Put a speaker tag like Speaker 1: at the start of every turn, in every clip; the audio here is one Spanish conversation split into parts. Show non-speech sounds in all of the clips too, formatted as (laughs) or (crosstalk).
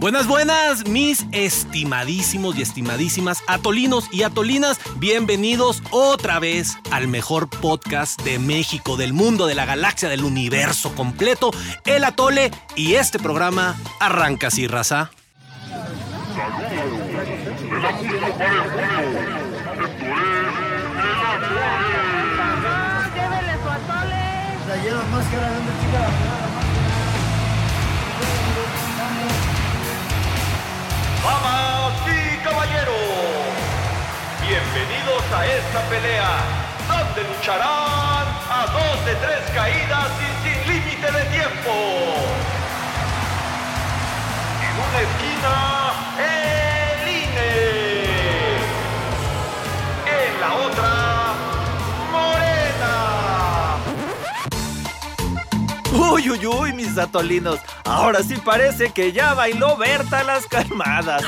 Speaker 1: Buenas, buenas, mis estimadísimos y estimadísimas atolinos y atolinas. Bienvenidos otra vez al mejor podcast de México, del mundo, de la galaxia, del universo completo, El Atole. Y este programa arranca así, raza.
Speaker 2: Llévele
Speaker 3: Damas y caballeros, bienvenidos a esta pelea, donde lucharán a dos de tres caídas y sin límite de tiempo. En una esquina, el INE. En la otra,
Speaker 4: Uy, uy, uy, mis atolinos. Ahora sí parece que ya bailó Berta las calmadas.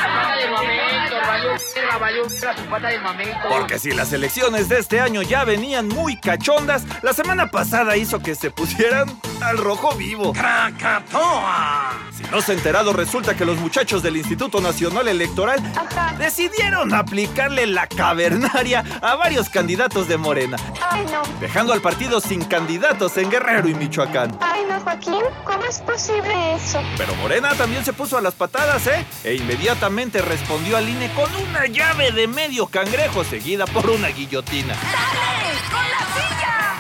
Speaker 4: Porque si las elecciones de este año ya venían muy cachondas, la semana pasada hizo que se pusieran al rojo vivo. Si no se ha enterado, resulta que los muchachos del Instituto Nacional Electoral decidieron aplicarle la cavernaria a varios candidatos de Morena,
Speaker 5: Ay, no.
Speaker 4: dejando al partido sin candidatos en Guerrero y Michoacán.
Speaker 5: Ay, no, Joaquín. ¿Cómo es posible eso?
Speaker 4: Pero Morena también se puso a las patadas, ¿eh? E inmediatamente respondió al INE con una llave de medio cangrejo seguida por una guillotina.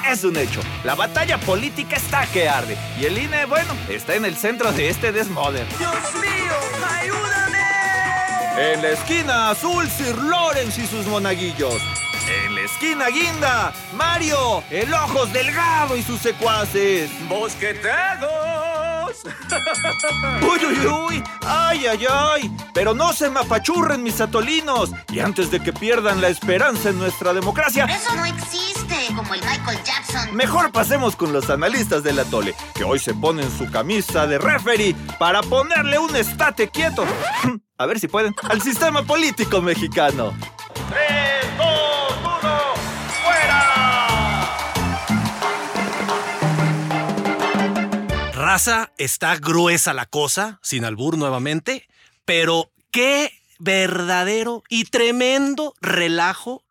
Speaker 4: Es un hecho. La batalla política está que arde. Y el INE, bueno, está en el centro de este desmoder. ¡Dios mío! ¡Ayúdame! En la esquina azul, Sir Lawrence y sus monaguillos. En la esquina guinda, Mario, el ojos delgado y sus secuaces. ¡Bosqueteados! (laughs) ¡Uy, uy, uy! ¡Ay, ay, ay! Pero no se me apachurren mis atolinos. Y antes de que pierdan la esperanza en nuestra democracia,
Speaker 6: Eso no existe, como el Michael Jackson.
Speaker 4: Mejor pasemos con los analistas del atole, que hoy se ponen su camisa de referee para ponerle un estate quieto. (laughs) A ver si pueden. Al sistema político mexicano.
Speaker 3: 3, 2, 1, ¡fuera!
Speaker 1: Raza, está gruesa la cosa, sin albur nuevamente, pero qué verdadero y tremendo relajo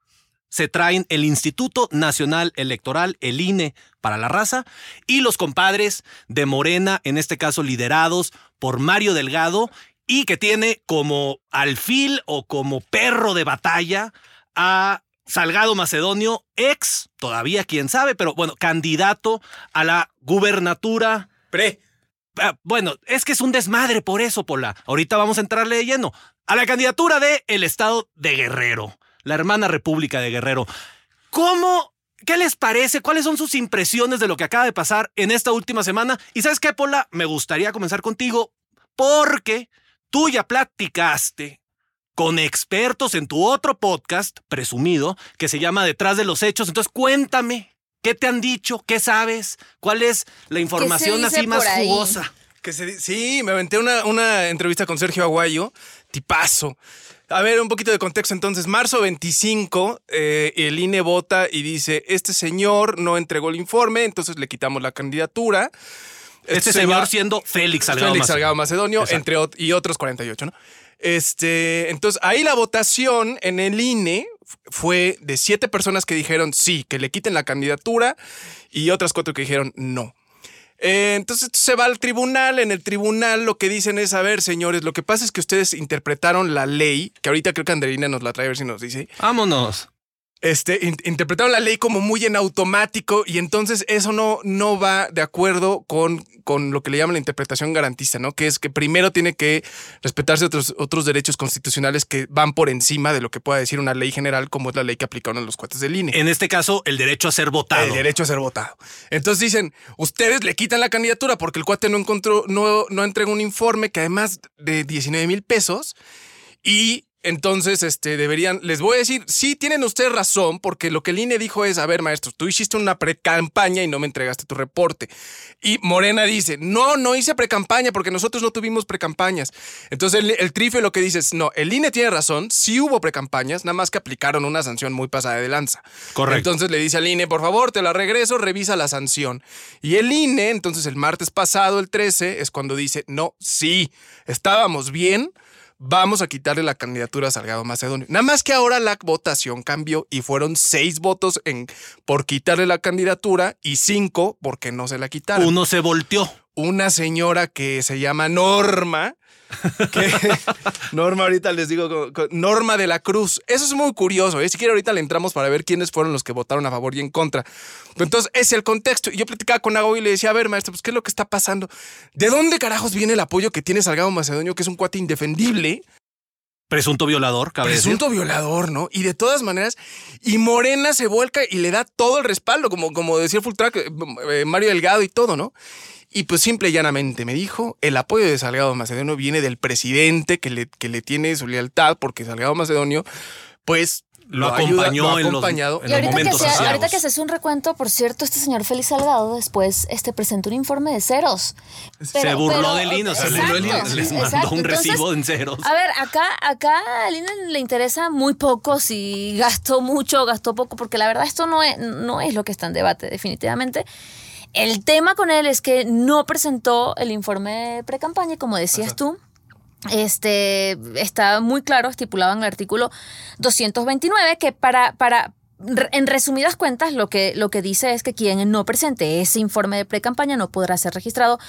Speaker 1: se traen el Instituto Nacional Electoral, el INE, para la raza, y los compadres de Morena, en este caso liderados por Mario Delgado, y que tiene como alfil o como perro de batalla a Salgado Macedonio, ex, todavía quién sabe, pero bueno, candidato a la gubernatura
Speaker 7: Pre.
Speaker 1: Ah, bueno, es que es un desmadre por eso, Pola. Ahorita vamos a entrarle de lleno. A la candidatura de el estado de Guerrero, la hermana república de Guerrero. ¿Cómo? ¿Qué les parece? ¿Cuáles son sus impresiones de lo que acaba de pasar en esta última semana? Y sabes qué, Pola, me gustaría comenzar contigo porque tú ya platicaste con expertos en tu otro podcast, presumido, que se llama Detrás de los Hechos. Entonces, cuéntame, ¿qué te han dicho? ¿Qué sabes? ¿Cuál es la información así más jugosa?
Speaker 7: Que se sí, me aventé una, una entrevista con Sergio Aguayo, tipazo. A ver, un poquito de contexto entonces. Marzo 25, eh, el INE vota y dice, este señor no entregó el informe, entonces le quitamos la candidatura.
Speaker 1: Este señor siendo Félix Salgado
Speaker 7: Félix. Salgado Macedonio,
Speaker 1: Exacto.
Speaker 7: entre y otros 48, ¿no? Este, entonces, ahí la votación en el INE fue de siete personas que dijeron sí, que le quiten la candidatura y otras cuatro que dijeron no. Eh, entonces se va al tribunal. En el tribunal lo que dicen es, a ver, señores, lo que pasa es que ustedes interpretaron la ley, que ahorita creo que Anderina nos la trae a ver si nos dice.
Speaker 1: Vámonos.
Speaker 7: Este, in- interpretaron la ley como muy en automático y entonces eso no, no va de acuerdo con, con lo que le llaman la interpretación garantista, ¿no? Que es que primero tiene que respetarse otros, otros derechos constitucionales que van por encima de lo que pueda decir una ley general como es la ley que aplicaron los cuates del INE.
Speaker 1: En este caso, el derecho a ser votado.
Speaker 7: El derecho a ser votado. Entonces dicen, ustedes le quitan la candidatura porque el cuate no encontró, no, no entregó un informe que además de 19 mil pesos y Entonces, este, deberían, les voy a decir, sí tienen ustedes razón, porque lo que el INE dijo es, a ver, maestro, tú hiciste una pre-campaña y no me entregaste tu reporte. Y Morena dice, no, no hice pre-campaña porque nosotros no tuvimos pre-campañas. Entonces el, el trife lo que dice es, no, el INE tiene razón, sí hubo pre-campañas, nada más que aplicaron una sanción muy pasada de lanza.
Speaker 1: Correcto.
Speaker 7: Entonces le dice al INE, por favor, te la regreso, revisa la sanción. Y el INE, entonces el martes pasado, el 13, es cuando dice, no, sí, estábamos bien, vamos a quitarle la candidatura a Salgado Macedonio. Nada más que ahora la votación cambió y fueron seis votos en, por quitarle la candidatura y cinco porque no se la quitaron.
Speaker 1: Uno se volteó.
Speaker 7: Una señora que se llama Norma. (laughs) Norma, ahorita les digo, Norma de la Cruz. Eso es muy curioso, ¿eh? Si quiere, ahorita le entramos para ver quiénes fueron los que votaron a favor y en contra. Entonces, es el contexto. Yo platicaba con Ago y le decía, a ver, maestro, pues, ¿qué es lo que está pasando? ¿De dónde carajos viene el apoyo que tiene Salgado Macedonio, que es un cuate indefendible?
Speaker 1: Presunto violador, cabe.
Speaker 7: Presunto violador, ¿no? Y de todas maneras, y Morena se vuelca y le da todo el respaldo, como, como decía el Full Track, eh, eh, Mario Delgado y todo, ¿no? Y pues simple y llanamente me dijo, el apoyo de Salgado Macedonio viene del presidente que le, que le tiene su lealtad, porque Salgado Macedonio, pues...
Speaker 1: Lo
Speaker 7: ayuda,
Speaker 1: acompañó
Speaker 7: lo ha
Speaker 1: en los- en
Speaker 8: Y ahorita que,
Speaker 1: momentos
Speaker 8: ahorita que se hace un recuento, por cierto, este señor Félix Salgado después este, presentó un informe de ceros.
Speaker 1: se burló
Speaker 8: pero-
Speaker 1: del INE, o sea,
Speaker 8: exacto,
Speaker 1: les, les mandó
Speaker 8: exacto.
Speaker 1: un
Speaker 8: Entonces,
Speaker 1: recibo en ceros.
Speaker 8: A ver, acá, acá al INE le interesa muy poco si gastó mucho o gastó poco, porque la verdad esto no es, no es lo que está en debate, definitivamente. El tema con él es que no presentó el informe de pre-campaña, como decías tú. Este está muy claro, estipulado en el artículo 229, que para, para re- en resumidas cuentas, lo que, lo que dice es que quien no presente ese informe de pre-campaña no podrá ser registrado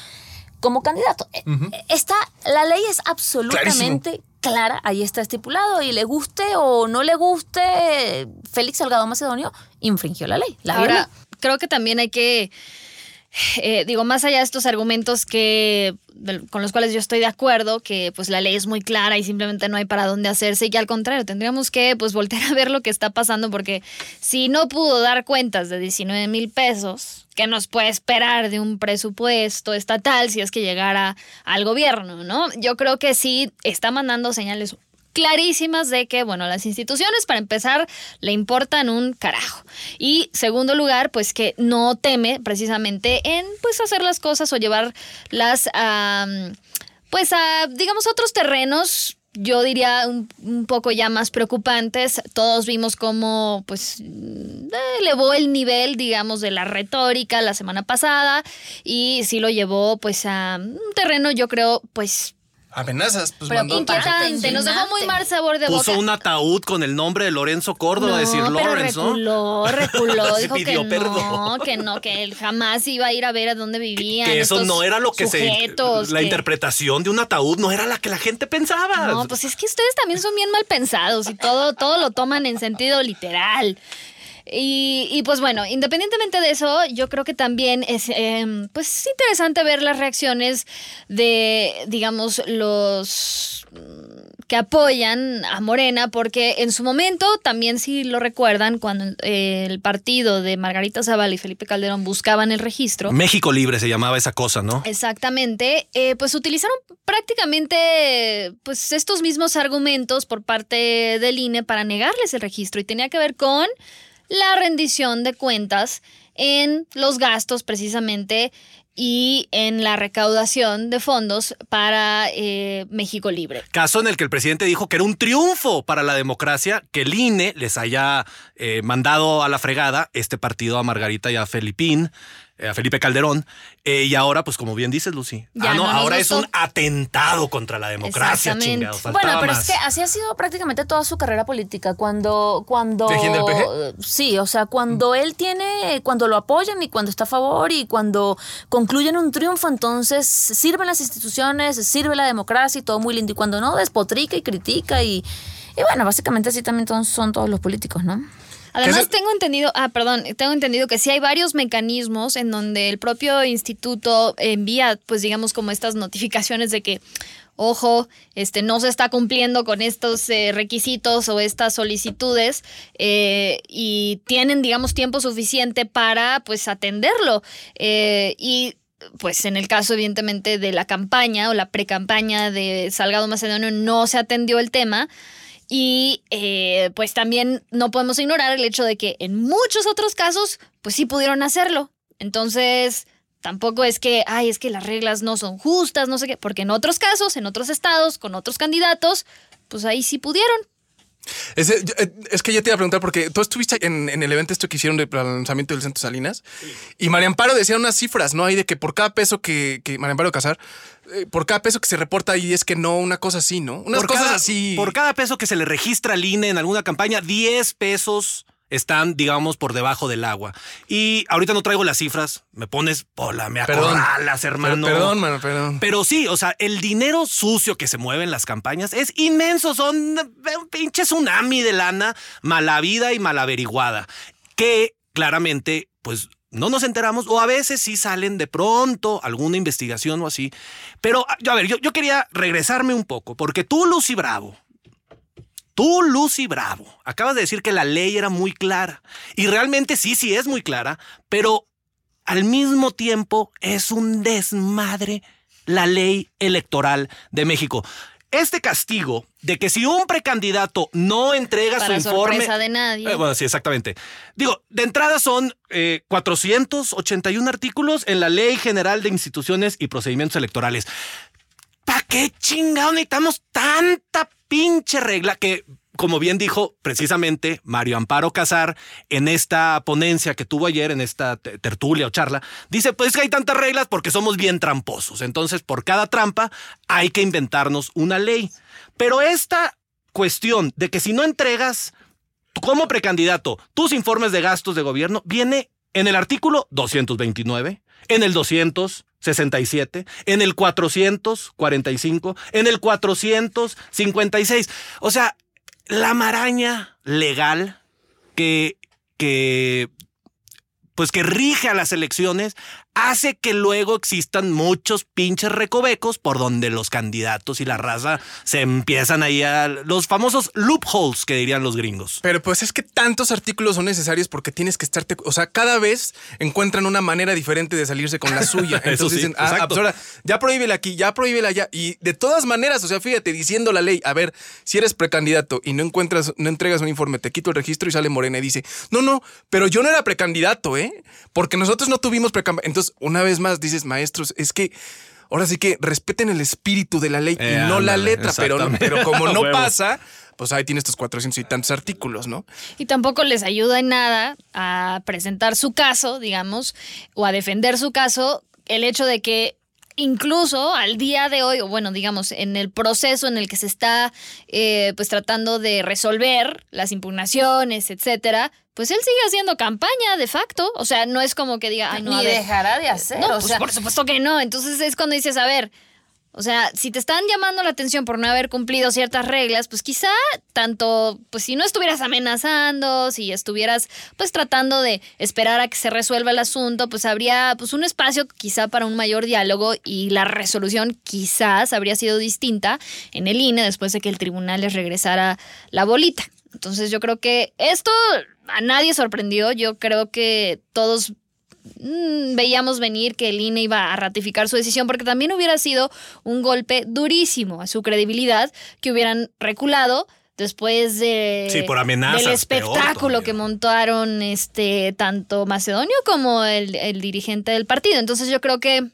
Speaker 8: como candidato. Eh, Está, la ley es absolutamente clara, ahí está estipulado, y le guste o no le guste, Félix Salgado Macedonio infringió la ley. La
Speaker 9: Ahora,
Speaker 8: violó.
Speaker 9: creo que también hay que, eh, digo, más allá de estos argumentos que con los cuales yo estoy de acuerdo, que pues la ley es muy clara y simplemente no hay para dónde hacerse, y que al contrario, tendríamos que pues a ver lo que está pasando, porque si no pudo dar cuentas de 19 mil pesos, ¿qué nos puede esperar de un presupuesto estatal si es que llegara al gobierno, no? Yo creo que sí está mandando señales clarísimas de que, bueno, las instituciones, para empezar, le importan un carajo. Y segundo lugar, pues que no teme precisamente en, pues, hacer las cosas o llevarlas a, pues, a, digamos, otros terrenos. Yo diría un, un poco ya más preocupantes. Todos vimos cómo, pues, mm, elevó el nivel, digamos, de la retórica la semana pasada y sí lo llevó, pues, a un terreno, yo creo, pues,
Speaker 7: Amenazas, pues
Speaker 8: Pero
Speaker 7: mandó.
Speaker 9: inquietante. Nos dejó muy mal sabor de
Speaker 1: Puso
Speaker 9: boca.
Speaker 1: un ataúd con el nombre de Lorenzo Córdoba,
Speaker 9: no,
Speaker 1: decir
Speaker 9: pero
Speaker 1: Lawrence, ¿no?
Speaker 9: reculó, reculó, (laughs)
Speaker 1: Sí
Speaker 9: dijo que
Speaker 1: pidió
Speaker 9: no,
Speaker 1: perdón.
Speaker 9: que no, que él jamás iba a ir a ver a dónde vivían.
Speaker 1: que eso no era lo que
Speaker 9: sujetos,
Speaker 1: se. La
Speaker 9: que-
Speaker 1: interpretación de un ataúd no era la que la gente pensaba.
Speaker 9: No, pues es que ustedes también son bien mal pensados y todo, todo lo toman en sentido literal. Y, y, pues bueno, independientemente de eso, yo creo que también es eh, pues interesante ver las reacciones de, digamos, los mm, que apoyan a Morena, porque en su momento, también si lo recuerdan, cuando eh, el partido de Margarita Zavala y Felipe Calderón buscaban el registro,
Speaker 1: México Libre se llamaba esa cosa, ¿no?
Speaker 9: Exactamente, eh, pues utilizaron prácticamente pues estos mismos argumentos por parte del INE para negarles el registro y tenía que ver con la rendición de cuentas en los gastos precisamente y en la recaudación de fondos para eh, México Libre.
Speaker 1: Caso en el que el presidente dijo que era un triunfo para la democracia que el INE les haya eh, mandado a la fregada este partido a Margarita y a Felipín, a Felipe Calderón. eh, y ahora, pues como bien dices, Lucy,
Speaker 9: Ya
Speaker 1: ah, no,
Speaker 9: no nos
Speaker 1: ahora es un atentado contra la democracia, faltaba
Speaker 8: Bueno, pero
Speaker 1: más.
Speaker 8: es que así ha sido prácticamente toda su carrera política. Cuando, cuando,
Speaker 7: ¿Tejiendo el peje?
Speaker 8: sí, o sea, cuando él tiene, cuando lo apoyan y cuando está a favor y cuando concluyen un triunfo, entonces sirven las instituciones, sirve la democracia y todo muy lindo. Y cuando no, despotrica y critica y, y bueno, básicamente así también son todos los políticos, ¿no?
Speaker 9: Además, tengo entendido, ah, perdón, tengo entendido que sí hay varios mecanismos en donde el propio instituto envía, pues digamos, como estas notificaciones de que, ojo, este no se está cumpliendo con estos eh, requisitos o estas solicitudes eh, y tienen, digamos, tiempo suficiente para, pues, atenderlo. Eh, y pues en el caso evidentemente de la campaña o la pre-campaña de Salgado Macedonio no se atendió el tema. Y eh, pues también no podemos ignorar el hecho de que en muchos otros casos, pues sí pudieron hacerlo. Entonces, tampoco es que, ay, es que las reglas no son justas, no sé qué, porque en otros casos, en otros estados, con otros candidatos, pues ahí sí pudieron.
Speaker 7: Es, eh, es que yo te iba a preguntar, porque tú estuviste en, en el evento esto que hicieron de- para el lanzamiento del Centro Salinas, y María Amparo decía unas cifras, ¿no? Ahí de que por cada peso que, que María Amparo Casar, eh, por cada peso que se reporta ahí es que no, una cosa así, ¿no? Unas
Speaker 1: por
Speaker 7: cosas
Speaker 1: cada,
Speaker 7: así.
Speaker 1: Por cada peso que se le registra al INE en alguna campaña, 10 pesos están, digamos, por debajo del agua. Y ahorita no traigo las cifras. Me pones, hola, me acorralas, hermano.
Speaker 7: Per- Perdón, mano, perdón.
Speaker 1: Pero sí, o sea, el dinero sucio que se mueve en las campañas es inmenso. Son eh, un pinche tsunami de lana mala vida y mal averiguada. Que claramente, pues no nos enteramos o a veces sí salen de pronto alguna investigación o así. Pero yo, a ver, yo, yo quería regresarme un poco porque tú, Lucy Bravo, Tú, Lucy Bravo, acabas de decir que la ley era muy clara. Y realmente sí, sí es muy clara, pero al mismo tiempo es un desmadre la ley electoral de México. Este castigo de que si un precandidato no entrega
Speaker 9: Para
Speaker 1: su informe...
Speaker 9: sorpresa de nadie.
Speaker 1: Eh, bueno, sí, exactamente. Digo, de entrada son eh, 481 artículos en la Ley General de Instituciones y Procedimientos Electorales. ¿Para qué chingado necesitamos tanta pinche regla que, como bien dijo precisamente Mario Amparo Casar en esta ponencia que tuvo ayer, en esta te- tertulia o charla, dice, pues que hay tantas reglas porque somos bien tramposos. Entonces, por cada trampa hay que inventarnos una ley. Pero esta cuestión de que si no entregas como precandidato tus informes de gastos de gobierno viene en el artículo 229, en el 267, en el 445, en el 456. O sea, la maraña legal que, que pues que rige a las elecciones hace que luego existan muchos pinches recovecos por donde los candidatos y la raza se empiezan ahí a los famosos loopholes que dirían los gringos.
Speaker 7: Pero pues es que tantos artículos son necesarios porque tienes que estarte, o sea, cada vez encuentran una manera diferente de salirse con la (laughs) suya.
Speaker 1: Eso
Speaker 7: Entonces
Speaker 1: sí,
Speaker 7: dicen, ah,
Speaker 1: exacto.
Speaker 7: pues ahora, ya prohíbela aquí, ya prohíbela allá. Y de todas maneras, o sea, fíjate, diciendo la ley, a ver, si eres precandidato y no encuentras, no entregas un informe, te quito el registro y sale Morena y dice, no, no, pero yo no era precandidato, ¿eh? Porque nosotros no tuvimos precandidato. Entonces, una vez más dices, maestros, es que ahora sí que respeten el espíritu de la ley
Speaker 1: Eh,
Speaker 7: y no la letra, pero, pero como (laughs) no pasa, pues ahí tienes estos 400 y tantos artículos, ¿no?
Speaker 9: Y tampoco les ayuda en nada a presentar su caso, digamos, o a defender su caso, el hecho de que incluso al día de hoy, o bueno, digamos, en el proceso en el que se está eh, pues tratando de resolver las impugnaciones, etcétera, pues él sigue haciendo campaña de facto. O sea, no es como que diga, ay, no,
Speaker 8: Ni
Speaker 9: a ver,
Speaker 8: dejará de hacer.
Speaker 9: no,
Speaker 8: o
Speaker 9: pues
Speaker 8: sea,
Speaker 9: por supuesto que no. Entonces es cuando dices, a ver, o sea, si te están llamando la atención por no haber cumplido ciertas reglas, pues quizá tanto, pues si no estuvieras amenazando, si estuvieras pues tratando de esperar a que se resuelva el asunto, pues habría pues un espacio quizá para un mayor diálogo y la resolución quizás habría sido distinta en el INE después de que el tribunal les regresara la bolita. Entonces yo creo que esto a nadie sorprendió, yo creo que todos mm, veíamos venir que el INE iba a ratificar su decisión porque también hubiera sido un golpe durísimo a su credibilidad que hubieran reculado después de
Speaker 1: Sí, por amenazas,
Speaker 9: del espectáculo que montaron este tanto Macedonio como el, el dirigente del partido. Entonces yo creo que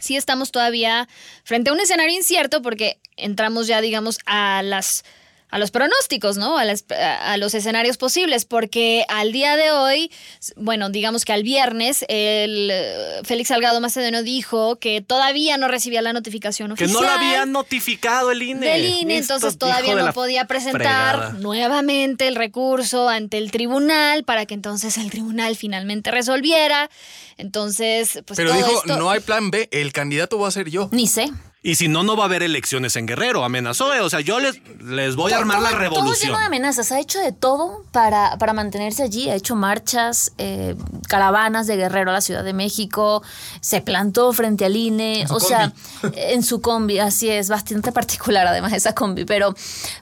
Speaker 9: sí estamos todavía frente a un escenario incierto porque entramos ya, digamos, a las a los pronósticos, ¿no? A, las- a los escenarios posibles, porque al día de hoy, bueno, digamos que al viernes, el eh, Félix Salgado Macedonio dijo que todavía no recibía la notificación
Speaker 1: Que
Speaker 9: oficial
Speaker 1: no lo habían notificado el INE.
Speaker 9: del INE,
Speaker 1: Listo,
Speaker 9: entonces todavía no
Speaker 1: la
Speaker 9: podía presentar
Speaker 1: fregada.
Speaker 9: nuevamente el recurso ante el tribunal para que entonces el tribunal finalmente resolviera. Entonces, pues
Speaker 7: Pero
Speaker 9: todo
Speaker 7: dijo,
Speaker 9: esto-
Speaker 7: no hay plan B, el candidato va a ser yo.
Speaker 8: ni sé.
Speaker 1: Y si no, no va a haber elecciones en Guerrero, amenazó. ¿eh? O sea, yo les, les voy a armar la
Speaker 8: Todo- Todo
Speaker 1: revolución.
Speaker 8: lleno de amenazas. Ha hecho de todo para, para mantenerse allí. Ha hecho marchas, eh, caravanas de Guerrero a la Ciudad de México. Se plantó frente al INE.
Speaker 7: su
Speaker 8: o sea, (laughs) en su combi. Así es, bastante particular además esa combi. Pero,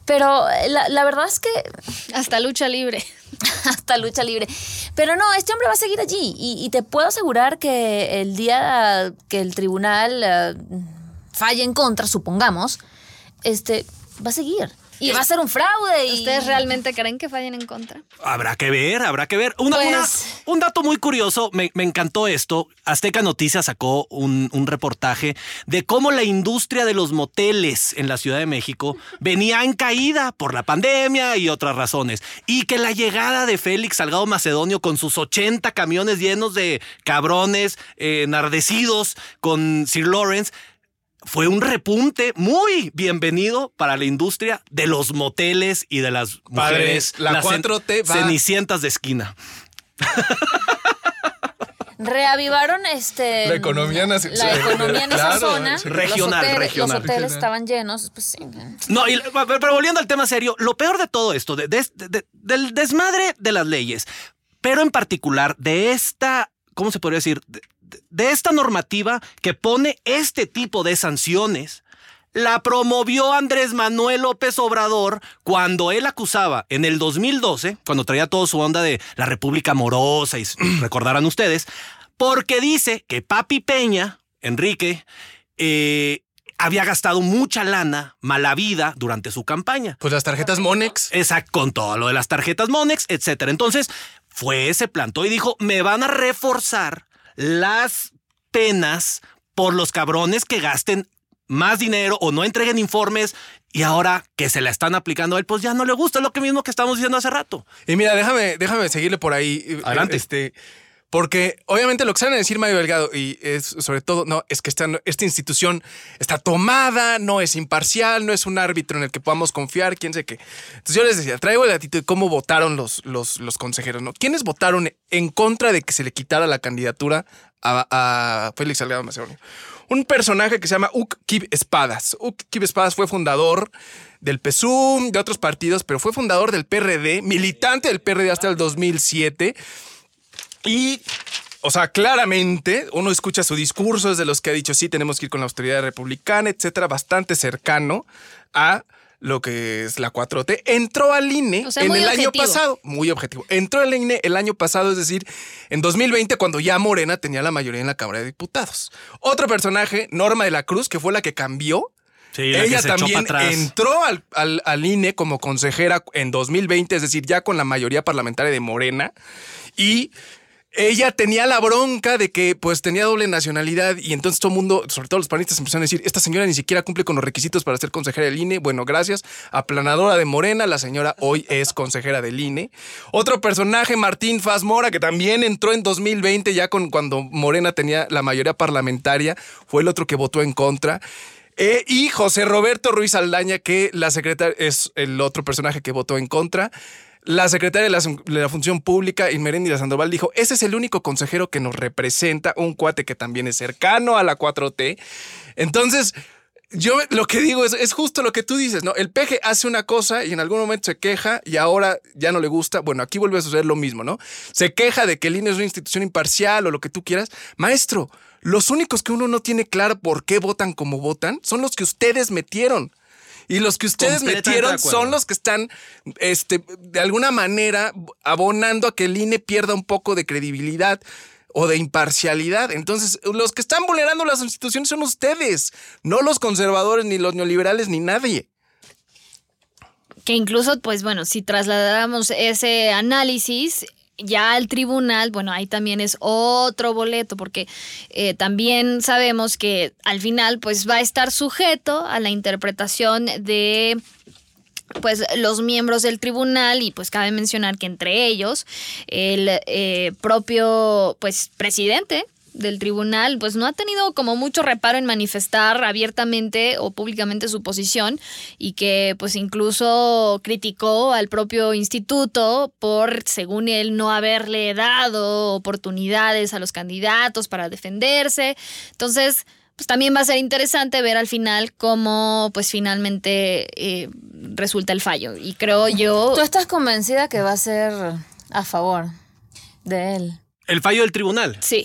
Speaker 8: pero eh, la, la verdad es que
Speaker 9: hasta lucha libre. (laughs)
Speaker 8: hasta lucha libre. Pero no, este hombre va a seguir allí. Y, y te puedo asegurar que el día que el tribunal falle en contra, supongamos, este va a seguir. Y va a ser un fraude. Y...
Speaker 9: ¿Ustedes realmente creen que fallen en contra?
Speaker 1: Habrá que ver, habrá que ver. Una,
Speaker 8: Pues-
Speaker 1: una- un dato muy curioso, me, me encantó esto. Azteca Noticias sacó un, un reportaje de cómo la industria de los moteles en la Ciudad de México (laughs) venía en caída por la pandemia y otras razones. Y que la llegada de Félix Salgado Macedonio con sus 80 camiones llenos de cabrones eh, enardecidos con Sir Lawrence fue un repunte muy bienvenido para la industria de los moteles y de las
Speaker 7: Padre,
Speaker 1: mujeres.
Speaker 7: la
Speaker 1: las cen-
Speaker 7: 4T va.
Speaker 1: Cenicientas de esquina.
Speaker 8: Reavivaron este
Speaker 7: La economía nacional.
Speaker 8: La economía en esa
Speaker 7: Claro,
Speaker 8: zona.
Speaker 7: sí.
Speaker 1: Regional,
Speaker 8: los hoteles,
Speaker 1: regional.
Speaker 8: Los hoteles estaban llenos. Pues sí.
Speaker 1: No, y- pero volviendo al tema serio, lo peor de todo esto, de- de- de- del desmadre de las leyes, pero en particular de esta, ¿cómo se podría decir? De, esta normativa que pone este tipo de sanciones. La promovió Andrés Manuel López Obrador cuando él acusaba en el 2012, cuando traía toda su onda de la República Amorosa, y (clears throat) recordarán ustedes, porque dice que Papi Peña, Enrique, eh, había gastado mucha lana, mala vida, durante su campaña.
Speaker 7: Pues las tarjetas Monex.
Speaker 1: Exacto, con todo lo de las tarjetas Monex, etcétera. Entonces, fue, se plantó y dijo, me van a reforzar las penas por los cabrones que gasten más dinero o no entreguen informes y ahora que se la están aplicando a él, pues ya no le gusta, es lo que mismo que estamos diciendo hace rato.
Speaker 7: Y mira, déjame, déjame seguirle por ahí.
Speaker 1: Adelante.
Speaker 7: Este, porque obviamente lo que salen a decir Mario Delgado y es sobre todo, no, es que esta, esta institución está tomada, no es imparcial, no es un árbitro en el que podamos confiar, quién sé qué. Entonces yo les decía, traigo el datito de cómo votaron los, los, los consejeros, ¿no? ¿Quiénes votaron en contra de que se le quitara la candidatura a, a Félix Salgado Macedonio? Un personaje que se llama Uk Kib Espadas. Uk Kib Espadas fue fundador del PSUM, de otros partidos, pero fue fundador del PRD, militante del PRD hasta el 2007. Y, o sea, claramente uno escucha su discurso, es de los que ha dicho, sí, tenemos que ir con la austeridad republicana, etcétera, bastante cercano a lo que es la 4T. Entró al INE
Speaker 9: O sea,
Speaker 7: en el año pasado, muy objetivo. Entró al INE el año pasado, es decir, en 2020, cuando ya Morena tenía la mayoría en la Cámara de Diputados. Otro personaje, Norma de la Cruz, que fue la que cambió
Speaker 1: Sí,
Speaker 7: ella también entró al, al- al INE como consejera en 2020, es decir, ya con la mayoría parlamentaria de Morena. Y ella tenía la bronca de que pues tenía doble nacionalidad y entonces todo el mundo, sobre todo los panistas, empezaron a decir, esta señora ni siquiera cumple con los requisitos para ser consejera del INE. Bueno, gracias. Aplanadora de Morena, la señora hoy es consejera del INE. Otro personaje, Martín Faz Mora, que también entró en 2020 ya con cuando Morena tenía la mayoría parlamentaria, fue el otro que votó en contra. Eh, y José Roberto Ruiz Aldaña, que la secretaria es el otro personaje que votó en contra. La secretaria de la, Función Pública, Inmeréndira Sandoval, dijo, ese es el único consejero que nos representa, un cuate que también es cercano a la 4T. Entonces, yo lo que digo es, es justo lo que tú dices, ¿no? El peje hace una cosa y en algún momento se queja y ahora ya no le gusta. Bueno, aquí vuelve a suceder lo mismo, ¿no? Se queja de que el INE es una institución imparcial o lo que tú quieras. Maestro, los únicos que uno no tiene claro por qué votan como votan son los que ustedes metieron. Y los que ustedes metieron son los que están, este, de alguna manera, abonando a que el INE pierda un poco de credibilidad o de imparcialidad. Entonces, los que están vulnerando las instituciones son ustedes, no los conservadores, ni los neoliberales, ni nadie.
Speaker 9: Que incluso, pues bueno, si trasladáramos ese análisis ya al tribunal, bueno, ahí también es otro boleto, porque eh, también sabemos que al final, pues va a estar sujeto a la interpretación de pues los miembros del tribunal y pues cabe mencionar que entre ellos el eh, propio pues presidente del tribunal pues no ha tenido como mucho reparo en manifestar abiertamente o públicamente su posición y que pues incluso criticó al propio instituto por según él no haberle dado oportunidades a los candidatos para defenderse entonces pues también va a ser interesante ver al final cómo pues finalmente eh, resulta el fallo. Y creo yo...
Speaker 8: ¿Tú estás convencida que va a ser a favor de él?
Speaker 1: El fallo del tribunal.
Speaker 9: Sí.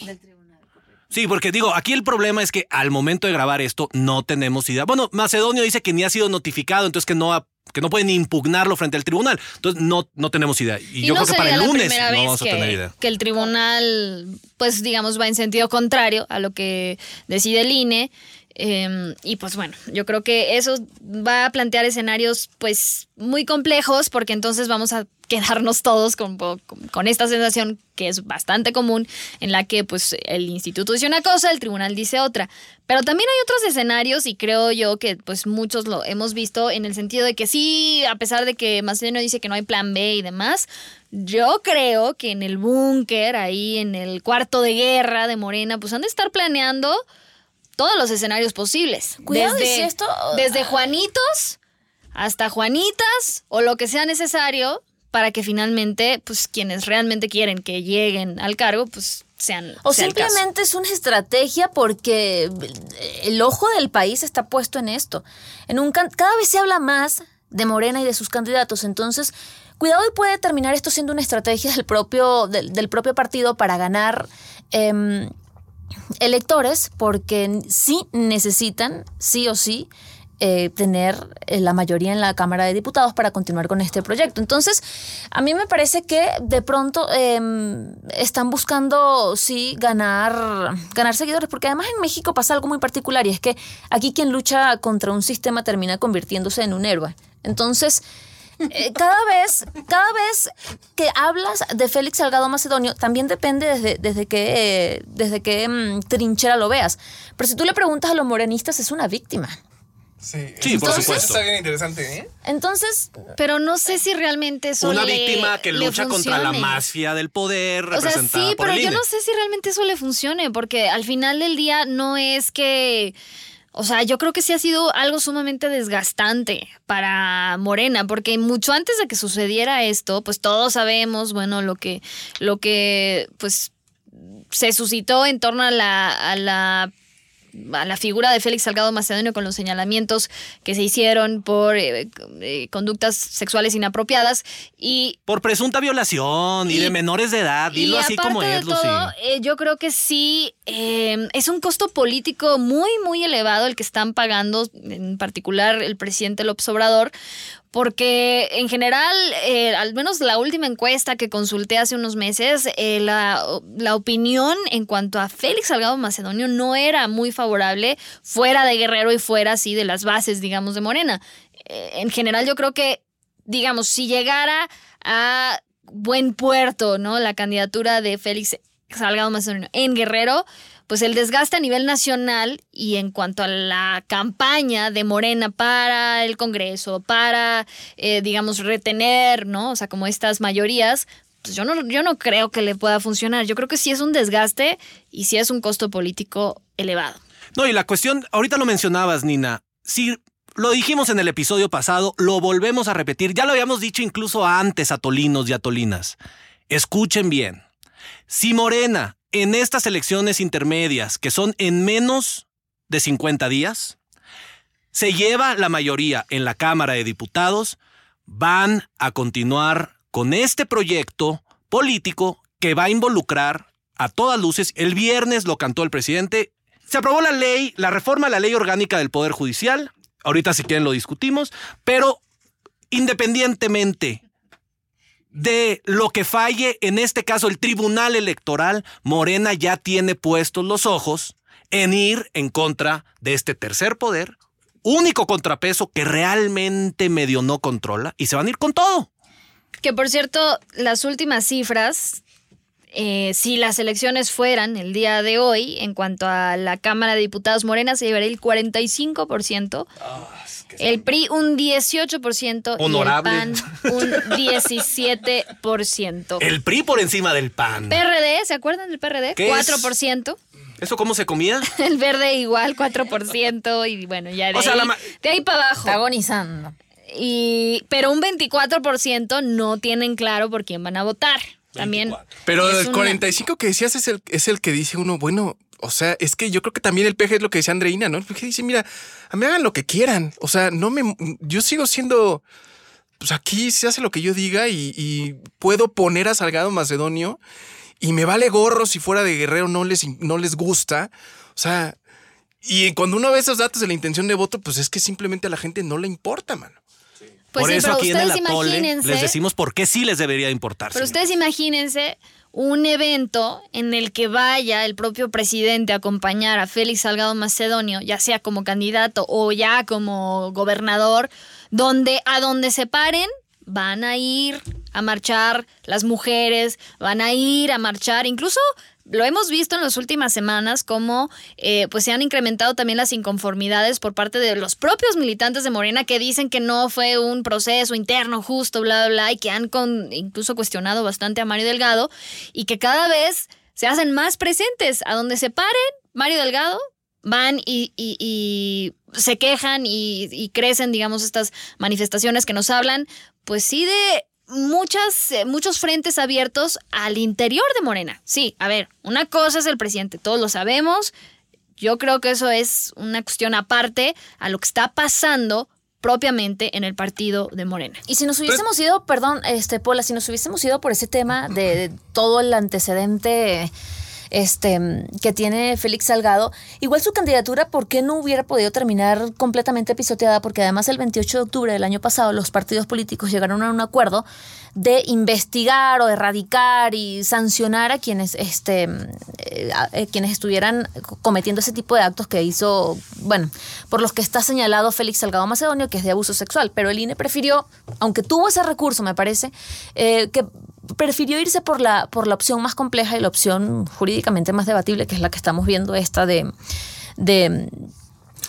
Speaker 1: Sí, porque digo, aquí el problema es que al momento de grabar esto no tenemos idea. Bueno, Macedonio dice que ni ha sido notificado, entonces que no ha- que no pueden impugnarlo frente al tribunal. Entonces no, no tenemos idea. Y, yo
Speaker 9: no
Speaker 1: creo que para el lunes no vamos a tener idea.
Speaker 9: que el tribunal, pues digamos, va en sentido contrario a lo que decide el INE. Eh, y pues bueno, yo creo que eso va a plantear escenarios pues muy complejos porque entonces vamos a quedarnos todos con, con, con esta sensación que es bastante común en la que pues el instituto dice una cosa, el tribunal dice otra. Pero también hay otros escenarios y creo yo que pues muchos lo hemos visto en el sentido de que sí, a pesar de que Macedonio dice que no hay plan B y demás, yo creo que en el búnker, ahí en el cuarto de guerra de Morena, pues han de estar planeando todos los escenarios posibles.
Speaker 8: Cuidado,
Speaker 9: desde,
Speaker 8: si esto-
Speaker 9: desde Juanitos hasta Juanitas o lo que sea necesario para que finalmente, pues quienes realmente quieren que lleguen al cargo, pues sean.
Speaker 8: O
Speaker 9: sea
Speaker 8: simplemente es una estrategia porque el ojo del país está puesto en esto. En un can- cada vez se habla más de Morena y de sus candidatos, entonces cuidado y puede terminar esto siendo una estrategia del propio del, del propio partido para ganar em, electores, porque sí necesitan sí o sí eh, tener eh, la mayoría en la Cámara de Diputados para continuar con este proyecto. Entonces, a mí me parece que de pronto eh, están buscando, sí, ganar, ganar seguidores, porque además en México pasa algo muy particular y es que aquí quien lucha contra un sistema termina convirtiéndose en un héroe. Entonces, eh, cada vez, cada vez que hablas de Félix Salgado Macedonio, también depende desde, desde qué, eh, desde qué mm, trinchera lo veas. Pero si tú le preguntas a los morenistas, es una víctima.
Speaker 7: Sí,
Speaker 1: Sí, por
Speaker 7: Entonces,
Speaker 1: supuesto.
Speaker 7: Está bien interesante, ¿eh?
Speaker 8: Entonces,
Speaker 9: Pero no sé si realmente eso
Speaker 1: Una
Speaker 9: le-
Speaker 1: víctima que lucha contra la mafia del poder
Speaker 9: O sea,
Speaker 1: representada
Speaker 9: sí,
Speaker 1: por
Speaker 9: pero yo no sé si realmente eso le funcione, porque al final del día no es que. O sea, yo creo que sí ha sido algo sumamente desgastante para Morena, porque mucho antes de que sucediera esto, pues todos sabemos, bueno, lo que, lo que, pues, se suscitó en torno a la, a la a la figura de Félix Salgado Macedonio con los señalamientos que se hicieron por eh, eh, conductas sexuales inapropiadas y
Speaker 1: Por presunta violación y,
Speaker 9: Y-
Speaker 1: de menores de edad. Dilo
Speaker 9: y
Speaker 1: así como
Speaker 9: de
Speaker 1: es,
Speaker 9: todo, eh, yo creo que sí eh, es un costo político muy, muy elevado el que están pagando, en particular el presidente López Obrador, porque en general, eh, al menos la última encuesta que consulté hace unos meses, eh, la, la opinión en cuanto a Félix Salgado Macedonio no era muy favorable fuera de Guerrero y fuera así de las bases, digamos, de Morena. Eh, en general yo creo que, digamos, si llegara a buen puerto, ¿no? La candidatura de Félix Salgado Macedonio en Guerrero, pues el desgaste a nivel nacional y en cuanto a la campaña de Morena para el Congreso, para, eh, digamos, retener, ¿no? O sea, como estas mayorías, pues yo no, yo no creo que le pueda funcionar. Yo creo que sí es un desgaste y sí es un costo político elevado.
Speaker 1: No, y la cuestión, ahorita lo mencionabas, Nina. Si lo dijimos en el episodio pasado, lo volvemos a repetir. Ya lo habíamos dicho incluso antes a tolinos y a tolinas. Escuchen bien. Si Morena en estas elecciones intermedias, que son en menos de 50 días, se lleva la mayoría en la Cámara de Diputados, van a continuar con este proyecto político que va a involucrar a todas luces. El viernes lo cantó el presidente. Se aprobó la ley, la reforma a la ley orgánica del Poder Judicial. Ahorita si quieren lo discutimos, pero independientemente de lo que falle, en este caso el Tribunal Electoral, Morena ya tiene puestos los ojos en ir en contra de este tercer poder, único contrapeso que realmente medio no controla, y se van a ir con todo.
Speaker 9: Que por cierto, las últimas cifras, eh, si las elecciones fueran el día de hoy, en cuanto a la Cámara de Diputados Morena, se llevaría el 45%. El PRI un 18%
Speaker 1: Honorable.
Speaker 9: y el PAN un 17%.
Speaker 1: El PRI por encima del PAN.
Speaker 9: PRD, ¿se acuerdan del PRD?
Speaker 1: ¿Qué es?
Speaker 9: 4%.
Speaker 1: ¿Eso cómo se comía? (laughs)
Speaker 9: El verde igual, 4%. Y bueno, ya de,
Speaker 1: O sea,
Speaker 9: ahí,
Speaker 1: la
Speaker 9: de ahí para abajo.
Speaker 8: está agonizando.
Speaker 9: Y, pero un 24% no tienen claro por quién van a votar. También.
Speaker 7: Pero el
Speaker 9: una-
Speaker 7: 45 que decías es el, es el que dice uno, bueno, o sea, es que yo creo que también el PG es lo que decía Andreina, ¿no? El PG dice, mira, a mí hagan lo que quieran. O sea, no me. Yo sigo siendo. Pues aquí se hace lo que yo diga y, y puedo poner a Salgado Macedonio y me vale gorro si fuera de Guerrero no les, no les gusta. O sea, y cuando uno ve esos datos de la intención de voto, pues es que simplemente a la gente no le importa, mano.
Speaker 9: Pues
Speaker 1: por
Speaker 9: sí,
Speaker 1: eso
Speaker 9: pero
Speaker 1: aquí en el atole les decimos por qué sí les debería importar.
Speaker 9: Pero ustedes imagínense un evento en el que vaya el propio presidente a acompañar a Félix Salgado Macedonio, ya sea como candidato o ya como gobernador, donde a donde se paren van a ir a marchar las mujeres, van a ir a marchar, incluso lo hemos visto en las últimas semanas como eh, pues se han incrementado también las inconformidades por parte de los propios militantes de Morena que dicen que no fue un proceso interno justo, bla, bla, bla, y que han con- incluso cuestionado bastante a Mario Delgado y que cada vez se hacen más presentes. A donde se paren, Mario Delgado van y, y- y se quejan y, y crecen, digamos, estas manifestaciones que nos hablan, pues sí, de muchas, eh, muchos frentes abiertos al interior de Morena. Sí, a ver, una cosa es el presidente, todos lo sabemos. Yo creo que eso es una cuestión aparte a lo que está pasando propiamente en el partido de Morena.
Speaker 8: Y si nos hubiésemos ido, perdón, este, Pola, si nos hubiésemos ido por ese tema de, de todo el antecedente este, que tiene Félix Salgado, igual su candidatura, ¿por qué no hubiera podido terminar completamente pisoteada? Porque además el 28 de octubre del año pasado los partidos políticos llegaron a un acuerdo de investigar o erradicar y sancionar a quienes, este, eh, a- eh, quienes estuvieran cometiendo ese tipo de actos que hizo, bueno, por los que está señalado Félix Salgado Macedonio, que es de abuso sexual. Pero el INE prefirió, aunque tuvo ese recurso, me parece, eh, que prefirió irse por la, por la opción más compleja y la opción jurídicamente más debatible, que es la que estamos viendo, esta de, de,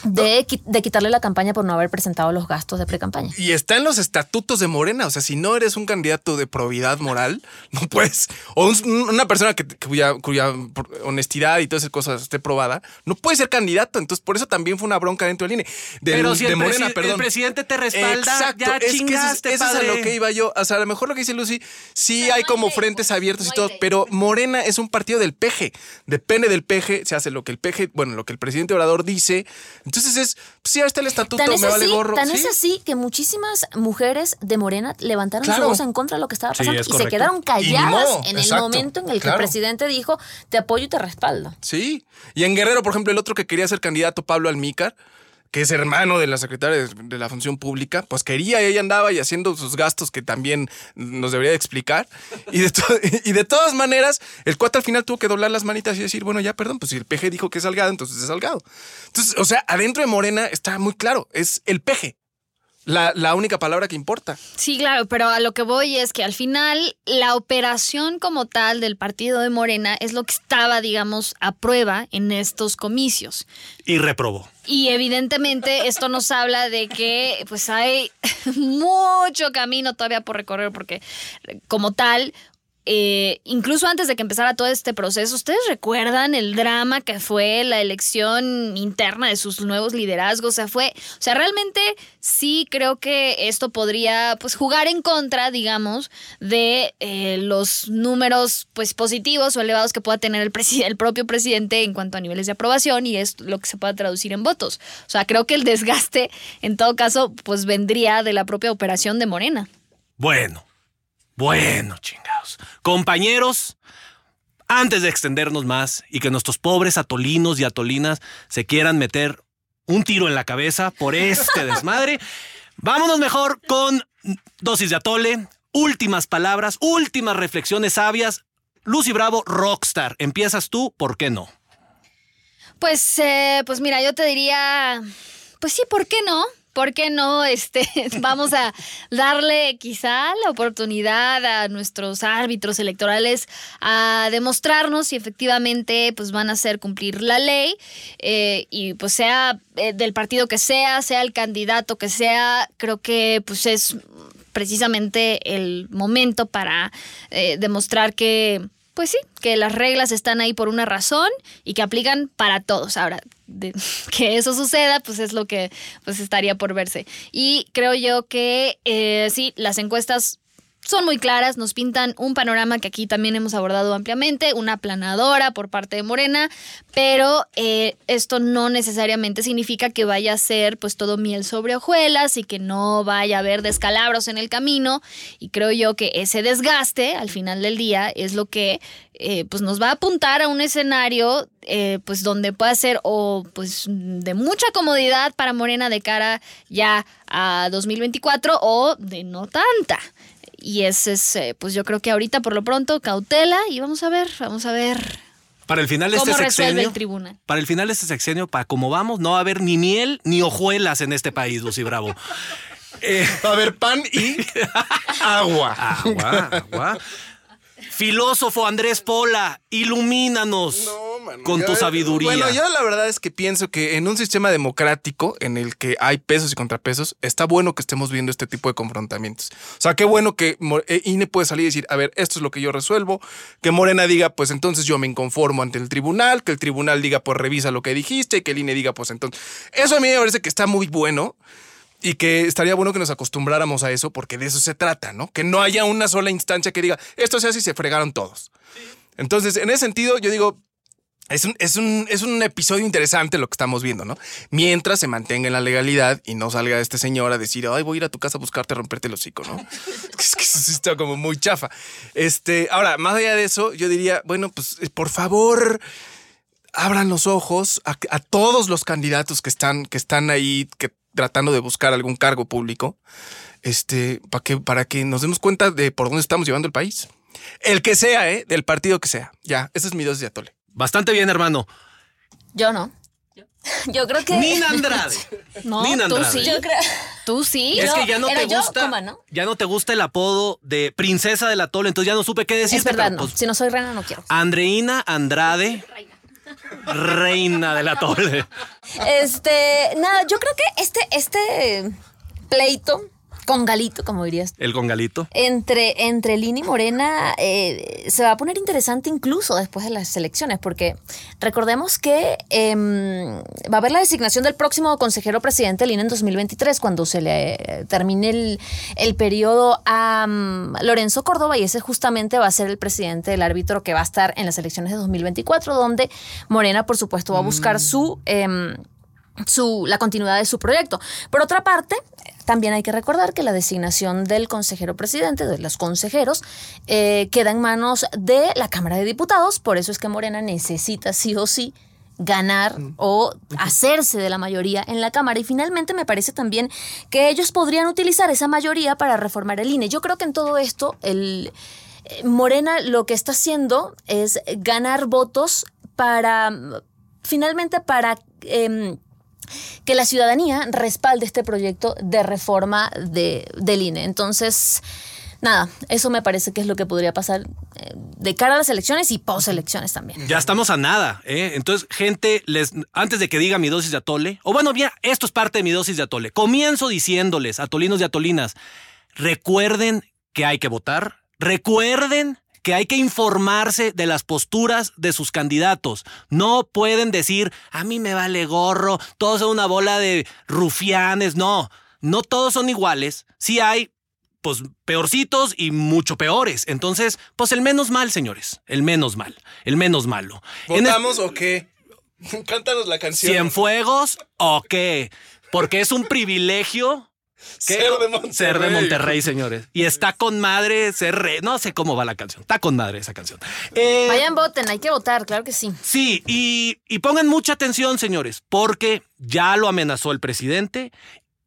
Speaker 8: de, qui- de quitarle la campaña por no haber presentado los gastos de pre-campaña.
Speaker 7: Y está en los estatutos de Morena. O sea, si no eres un candidato de probidad moral, no puedes. O un- una persona que, cuya, cuya honestidad y todas esas cosas esté probada, no puede ser candidato. Entonces, por eso también fue una bronca dentro del INE. Del-
Speaker 1: Pero si
Speaker 7: de
Speaker 1: el,
Speaker 7: Morena,
Speaker 1: presi-
Speaker 7: perdón.
Speaker 1: el presidente te respalda,
Speaker 7: Exacto,
Speaker 1: ya
Speaker 7: es que eso, es-
Speaker 1: chingaste,
Speaker 7: eso es a lo que iba yo. O sea, a lo mejor lo que dice Lucy, sí hay como frentes abiertos y todo, pero Morena es un partido del peje. Depende del peje, se hace lo que el peje, bueno, lo que el presidente Obrador dice. Entonces es, pues sí, ahí está el estatuto,
Speaker 8: Tan
Speaker 7: me
Speaker 8: es,
Speaker 7: vale
Speaker 8: así,
Speaker 7: gorro.
Speaker 8: tan
Speaker 7: sí.
Speaker 8: es así que muchísimas mujeres de Morena levantaron
Speaker 7: Claro.
Speaker 8: su voz en contra de lo que estaba
Speaker 1: Sí,
Speaker 8: pasando
Speaker 1: es
Speaker 8: y se quedaron calladas en
Speaker 7: exacto,
Speaker 8: el momento en el que
Speaker 7: claro.
Speaker 8: el presidente dijo te apoyo y te respaldo.
Speaker 7: Sí. Y en Guerrero, por ejemplo, el otro que quería ser candidato, Pablo Almícar, que es hermano de la secretaria de, la Función Pública, pues quería y ella andaba y haciendo sus gastos que también nos debería de explicar. Y de, (laughs) y de todas maneras, el cuate al final tuvo que doblar las manitas y decir, bueno, ya perdón, pues si el peje dijo que es salgado, entonces es salgado. Entonces, o sea, adentro de Morena está muy claro, es el peje. La, la única palabra que importa.
Speaker 9: Sí, claro, pero a lo que voy es que al final la operación como tal del partido de Morena es lo que estaba, digamos, a prueba en estos comicios.
Speaker 1: Y reprobó.
Speaker 9: Y evidentemente esto nos habla de que pues hay (laughs) mucho camino todavía por recorrer porque como tal, eh, incluso antes de que empezara todo este proceso, ¿ustedes recuerdan el drama que fue la elección interna de sus nuevos liderazgos? O sea, fue, o sea, realmente sí creo que esto podría pues jugar en contra, digamos, de eh, los números pues positivos o elevados que pueda tener el, el propio presidente en cuanto a niveles de aprobación y es lo que se pueda traducir en votos. O sea, creo que el desgaste en todo caso pues vendría de la propia operación de Morena.
Speaker 1: Bueno, bueno, chingados. Compañeros, antes de extendernos más y que nuestros pobres atolinos y atolinas se quieran meter un tiro en la cabeza por este (laughs) desmadre, vámonos mejor con dosis de atole, últimas palabras, últimas reflexiones sabias. Lucy Bravo, rockstar. Empiezas tú, ¿por qué no?
Speaker 9: Pues, eh, pues mira, yo te diría, pues sí, ¿por qué no? ¿Por qué no? Este, (laughs) vamos a darle quizá la oportunidad a nuestros árbitros electorales a demostrarnos si efectivamente pues van a hacer cumplir la ley eh, y pues sea eh, del partido que sea, sea el candidato que sea, creo que pues es precisamente el momento para eh, demostrar que pues sí, que las reglas están ahí por una razón y que aplican para todos. Ahora, de- (laughs) que eso suceda, pues es lo que pues estaría por verse. Y creo yo que eh, sí, las encuestas son muy claras, nos pintan un panorama que aquí también hemos abordado ampliamente, una planadora por parte de Morena, pero eh, esto no necesariamente significa que vaya a ser pues todo miel sobre hojuelas y que no vaya a haber descalabros en el camino y creo yo que ese desgaste al final del día es lo que eh, pues nos va a apuntar a un escenario eh, pues donde pueda ser o pues de mucha comodidad para Morena de cara ya a 2024 o de no tanta. Y ese es, eh, pues yo creo que ahorita por lo pronto cautela y vamos a ver, vamos a ver
Speaker 1: Para el final de
Speaker 9: cómo
Speaker 1: este
Speaker 9: resuelve
Speaker 1: sexenio.
Speaker 9: el tribunal.
Speaker 1: Para el final de este sexenio, para como vamos, no va a haber ni miel ni hojuelas en este país, Lucy Bravo. Eh, (laughs)
Speaker 7: Va a haber pan y (laughs) agua.
Speaker 1: agua, agua. Filósofo Andrés Pola, ilumínanos con tu sabiduría.
Speaker 7: Bueno, yo la verdad es que pienso que en un sistema democrático en el que hay pesos y contrapesos, está bueno que estemos viendo este tipo de confrontamientos. O sea, qué bueno que eh, INE puede salir y decir, a ver, esto es lo que yo resuelvo, que Morena diga, pues entonces yo me inconformo ante el tribunal, que el tribunal diga, pues revisa lo que dijiste, y que el INE diga, pues entonces... Eso a mí me parece que está muy bueno. Y que estaría bueno que nos acostumbráramos a eso, porque de eso se trata, ¿no? Que no haya una sola instancia que diga, esto se hace y se fregaron todos. Entonces, en ese sentido, yo digo, es un, es, un, es un episodio interesante lo que estamos viendo, ¿no? Mientras se mantenga en la legalidad y no salga este señor a decir, ay, voy a ir a tu casa a buscarte a romperte el hocico, ¿no? (laughs) es que eso está como muy chafa. Este, ahora, más allá de eso, yo diría, bueno, pues eh, por favor, abran los ojos a, a todos los candidatos que están, que están ahí que, tratando de buscar algún cargo público, este, para que, para que nos demos cuenta de por dónde estamos llevando el país. El que sea, ¿eh? Del partido que sea. Ya, esa es mi dosis de atole.
Speaker 1: Bastante bien, hermano.
Speaker 8: Yo no. Yo creo que.
Speaker 1: Nina Andrade. (laughs)
Speaker 9: No,
Speaker 1: Nina
Speaker 9: tú
Speaker 1: Andrade.
Speaker 9: sí.
Speaker 8: Yo creo.
Speaker 9: Tú sí.
Speaker 1: Es que ya no te gusta.
Speaker 8: coma, ¿no?
Speaker 1: Ya no te gusta el apodo de princesa del atole, entonces ya no supe qué decirte.
Speaker 8: Es verdad,
Speaker 1: pero,
Speaker 8: no.
Speaker 1: pues,
Speaker 8: Si no soy reina, no quiero.
Speaker 1: Andreina Andrade. Reina del atole.
Speaker 8: Este, nada, yo creo que este, este pleito con galito, como dirías.
Speaker 1: El congalito.
Speaker 8: Entre, entre Lini y Morena eh, se va a poner interesante incluso después de las elecciones, porque recordemos que em, va a haber la designación del próximo consejero presidente del INE en 2023, cuando se le eh, termine el, el periodo a mm, Lorenzo Córdoba, y ese justamente va a ser el presidente del árbitro que va a estar en las elecciones de 2024, donde Morena, por supuesto, va a buscar su... em, su, la continuidad de su proyecto. Por otra parte, también hay que recordar que la designación del consejero presidente, de los consejeros, eh, queda en manos de la Cámara de Diputados, por eso es que Morena necesita sí o sí ganar o hacerse de la mayoría en la Cámara. Y finalmente me parece también que ellos podrían utilizar esa mayoría para reformar el INE. Yo creo que en todo esto el... eh, Morena lo que está haciendo es ganar votos para, finalmente para em, que la ciudadanía respalde este proyecto de reforma de, del INE. Entonces, nada, eso me parece que es lo que podría pasar eh, de cara a las elecciones y post elecciones también.
Speaker 1: Ya estamos a nada, ¿eh? Entonces, gente, les, antes de que diga mi dosis de atole, o bueno, bien, esto es parte de mi dosis de atole. Comienzo diciéndoles, atolinos y atolinas, recuerden que hay que votar, recuerden que hay que informarse de las posturas de sus candidatos. No pueden decir, a mí me vale gorro, todos son una bola de rufianes. No, no todos son iguales. Sí hay pues peorcitos y mucho peores. Entonces, pues el menos mal, señores. El menos mal. El menos malo.
Speaker 7: ¿Votamos o qué? (laughs) Cántanos la canción.
Speaker 1: ¿Cienfuegos o qué? Porque es un privilegio.
Speaker 7: Ser de Monterrey.
Speaker 1: Ser de Monterrey, señores. Y está con madre ser re... No sé cómo va la canción. Está con madre esa canción. Eh,
Speaker 8: Vayan, voten, hay que votar, claro que sí.
Speaker 1: Sí, y, y pongan mucha atención, señores, porque ya lo amenazó el presidente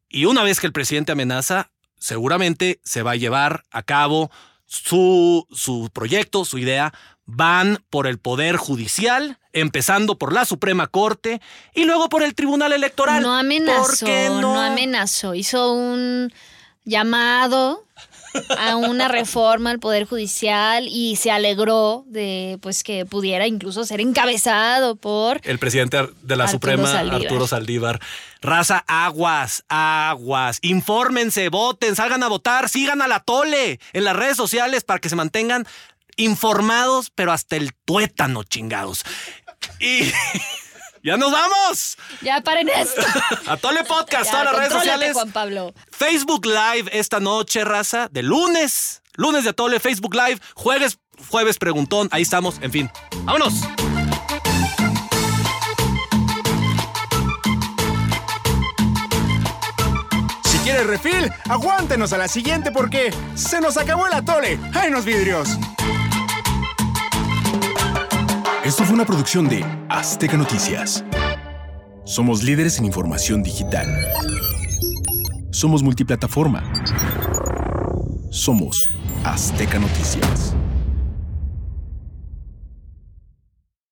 Speaker 1: y una vez que el presidente amenaza, seguramente se va a llevar a cabo su, su proyecto, su idea. Van por el Poder Judicial, empezando por la Suprema Corte y luego por el Tribunal Electoral.
Speaker 9: No amenazó,
Speaker 1: ¿Por qué
Speaker 9: no?
Speaker 1: no?
Speaker 9: amenazó. Hizo un llamado a una reforma al Poder Judicial y se alegró de pues que pudiera incluso ser encabezado por
Speaker 1: El presidente de la
Speaker 9: Arturo
Speaker 1: Suprema,
Speaker 9: Saldívar.
Speaker 1: Arturo Saldívar. Raza, aguas, aguas. Infórmense, voten, salgan a votar, sigan a la tole en las redes sociales para que se mantengan informados, pero hasta el tuétano, chingados. Y (laughs) ya nos vamos.
Speaker 9: Ya paren esto. (laughs)
Speaker 1: A Tole Podcast, todas las redes sociales.
Speaker 9: Juan Pablo.
Speaker 1: Facebook Live esta noche, raza, de lunes. lunes de Atole, Facebook Live, jueves, jueves preguntón, ahí estamos, en fin. ¡Vámonos!
Speaker 10: Si quieres refil, aguántenos a la siguiente porque se nos acabó el atole. ¡Ay, los vidrios! Esto fue una producción de Azteca Noticias. Somos líderes en información digital. Somos multiplataforma. Somos Azteca Noticias.